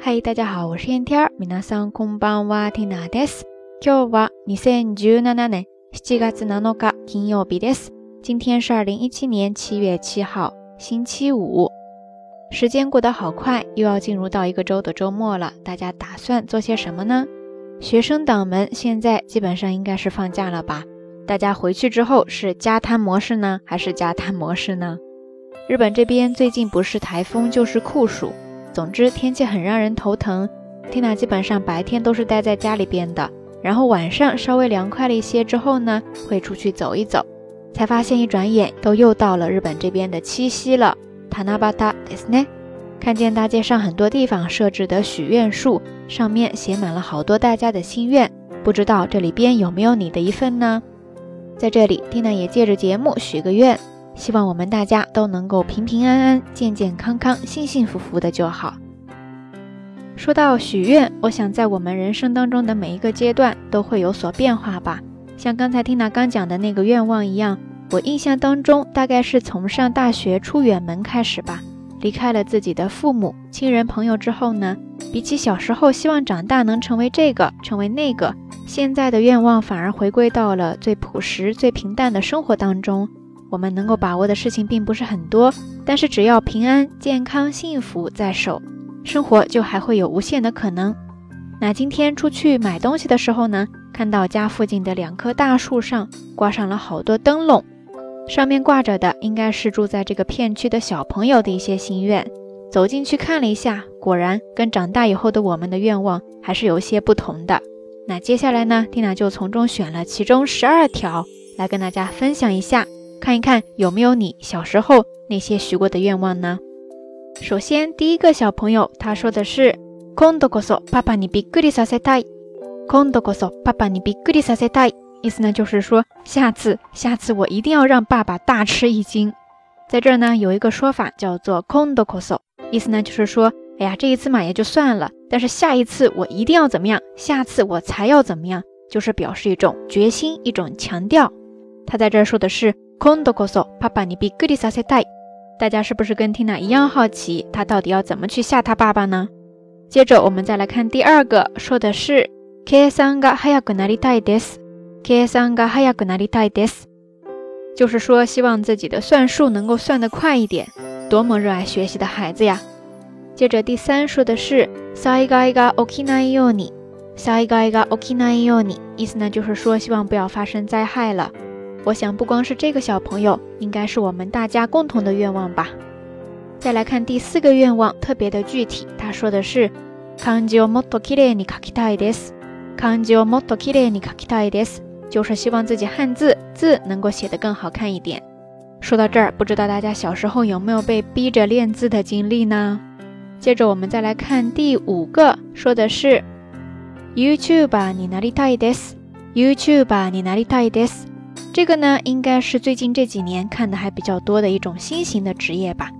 嗨，大家好，我是燕天儿。皆さんこんばんは、ティナです。今日は二千十七年七月七日金曜日です。今天是二零一七年七月七号，星期五。时间过得好快，又要进入到一个周的周末了。大家打算做些什么呢？学生党们现在基本上应该是放假了吧？大家回去之后是加摊模式呢，还是加摊模式呢？日本这边最近不是台风就是酷暑。 总之，天气很让人头疼。缇娜基本上白天都是待在家里边的，然后晚上稍微凉快了一些之后呢，会出去走一走。才发现一转眼都又到了日本这边的七夕了。Tanabata desu ne。看见大街上很多地方设置的许愿树，上面写满了好多大家的心愿，不知道这里边有没有你的一份呢？在这里，Tina 也借着节目许个愿。希望我们大家都能够平平安安、健健康康、幸幸福福的就好。说到许愿，我想在我们人生当中的每一个阶段都会有所变化吧。像刚才听娜刚讲的那个愿望一样，我印象当中大概是从上大学出远门开始吧。离开了自己的父母、亲人、朋友之后呢，比起小时候希望长大能成为这个、成为那个，现在的愿望反而回归到了最朴实、最平淡的生活当中。我们能够把握的事情并不是很多，但是只要平安、健康、幸福在手，生活就还会有无限的可能。那今天出去买东西的时候呢，看到家附近的两棵大树上挂上了好多灯笼，上面挂着的应该是住在这个片区的小朋友的一些心愿。走进去看了一下，果然跟长大以后的我们的愿望还是有些不同的。那接下来呢，蒂娜就从中选了其中十二条来跟大家分享一下。看一看有没有你小时候那些许过的愿望呢？首先，第一个小朋友他说的是“今度こそパパにびっくりさせたい”。今度こそパパにびっくりさせたい，意思呢就是说下次，下次我一定要让爸爸大吃一惊。在这儿呢有一个说法叫做“今度こそ”，意思呢就是说，哎呀，这一次嘛也就算了，但是下一次我一定要怎么样？下次我才要怎么样？就是表示一种决心，一种强调。他在这儿说的是。 今度こそパパにびっくりさせたい。大家是不是跟 Tina 一样好奇，他到底要怎么去吓他爸爸呢？接着我们再来看第二个，说的是計算が早くなりたいです。計算が早くなりたいです，就是说希望自己的算术能够算得快一点。多么热爱学习的孩子呀！接着第三说的是災害が起きないように。災害が起きないように，意思呢就是说希望不要发生灾害了。 我想，不光是这个小朋友，应该是我们大家共同的愿望吧。再来看第四个愿望，特别的具体，他说的是漢字をもっと綺麗に書きたいです。漢字をもっと綺麗に書きたいです，就是希望自己汉字字能够写得更好看一点。说到这儿，不知道大家小时候有没有被逼着练字的经历呢？接着我们再来看第五个，说的是 YouTuber になりたいです。YouTuber になりたいです。 这个呢，应该是最近这几年看的还比较多的一种新型的职业吧，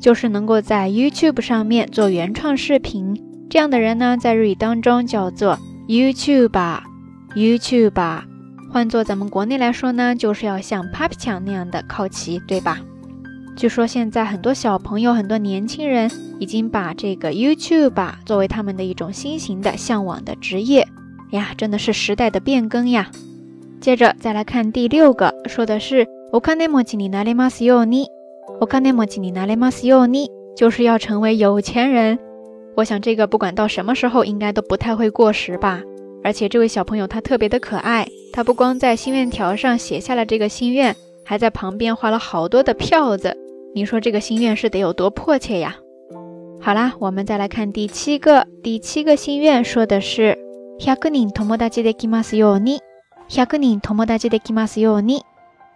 就是能够在 YouTube 上面做原创视频。这样的人呢，在日语当中叫做 YouTuber。YouTuber，换作咱们国内来说呢，就是要像 Papi 酱那样的靠齐，对吧？据说现在很多小朋友、很多年轻人已经把这个 YouTube 作为他们的一种新型的向往的职业。呀，真的是时代的变更呀！接着再来看第六个，说的是お金持ちになれますように。お金持ちになれますように，就是要成为有钱人。我想这个不管到什么时候，应该都不太会过时吧。而且这位小朋友他特别的可爱，他不光在心愿条上写下了这个心愿，还在旁边画了好多的票子。你说这个心愿是得有多迫切呀？好啦，我们再来看第七个，第七个心愿说的是百人友達できますように。 百人友達できますように。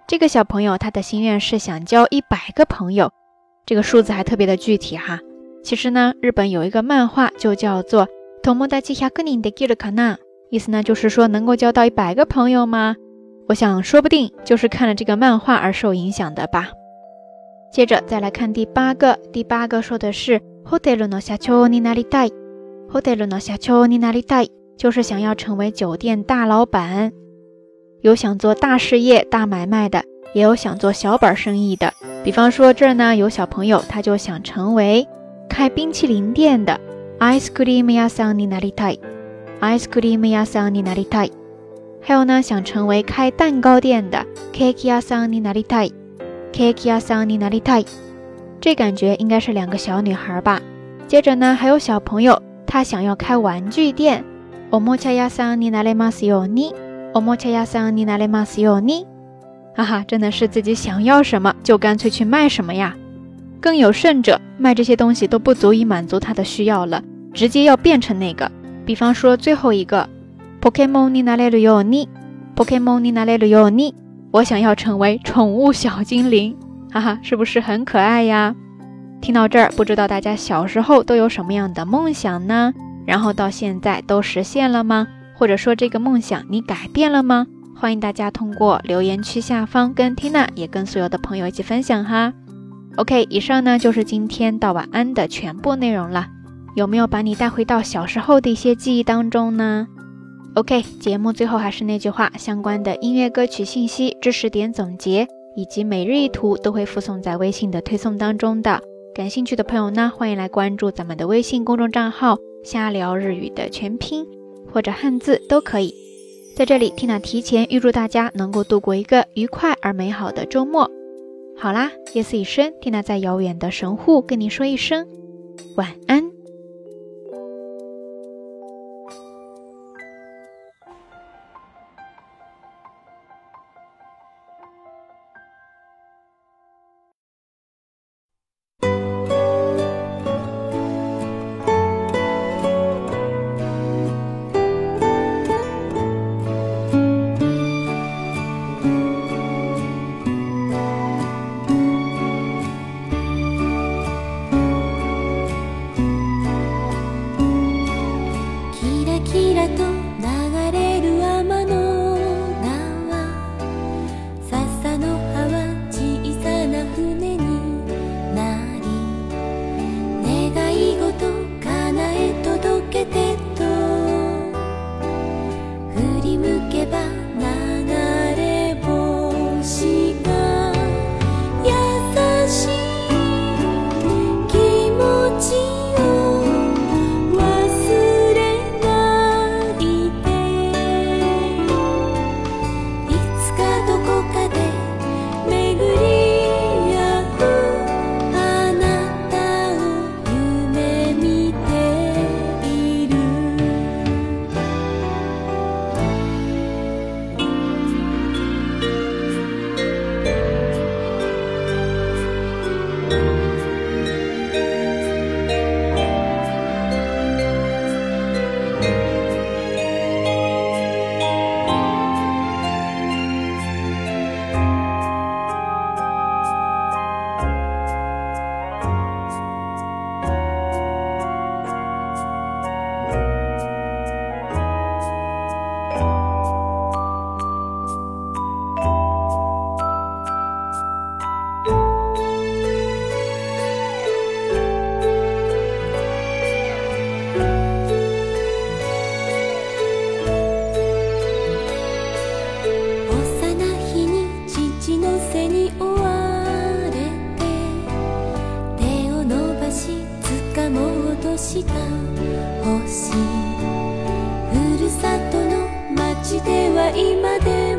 这个小朋友他的心愿是想交一百个朋友，这个数字还特别的具体哈。其实呢，日本有一个漫画就叫做友達百人できるかな，意思呢就是说能够交到一百个朋友吗？我想说不定就是看了这个漫画而受影响的吧。接着再来看第八个，第八个说的是ホテルの社長になりたい。ホテルの社長になりたい，就是想要成为酒店大老板。 有想做大事业、大买卖的，也有想做小本生意的。比方说这儿呢，有小朋友，他就想成为开冰淇淋店的，ice cream ya sani nari tai，ice cream ya sawninati。还有呢，想成为开蛋糕店的，cake ya sani nari tai，cake ya sawninati。这感觉应该是两个小女孩吧。接着呢，还有小朋友，他想要开玩具店，omocha ya sani naremas yo ni。んになれますように。おもちゃ屋さんになれますように。哈哈，真的是自己想要什么就干脆去卖什么呀！更有甚者，卖这些东西都不足以满足他的需要了，直接要变成那个。比方说最后一个，Pokemon ni nareru yo ni，Pokemon ni nareru yo ni，我想要成为宠物小精灵，哈哈，是不是很可爱呀？听到这儿，不知道大家小时候都有什么样的梦想呢？然后到现在都实现了吗？ 或者说这个梦想你改变了吗？欢迎大家通过留言区下方跟 Tina 也跟所有的朋友一起分享哈。OK，以上呢就是今天到晚安的全部内容了。有没有把你带回到小时候的一些记忆当中呢？OK，节目最后还是那句话，相关的音乐歌曲信息、知识点总结以及每日一图都会附送在微信的推送当中的。感兴趣的朋友呢，欢迎来关注咱们的微信公众账号“瞎聊日语”的全拼或者汉字都可以。在这里缇娜提前预祝大家能够度过一个愉快而美好的周末。好啦，夜色已深缇娜在遥远的神户跟你说一声晚安。il attend. に追われて手を伸ばし掴もうとした星。ふるさとの街では今で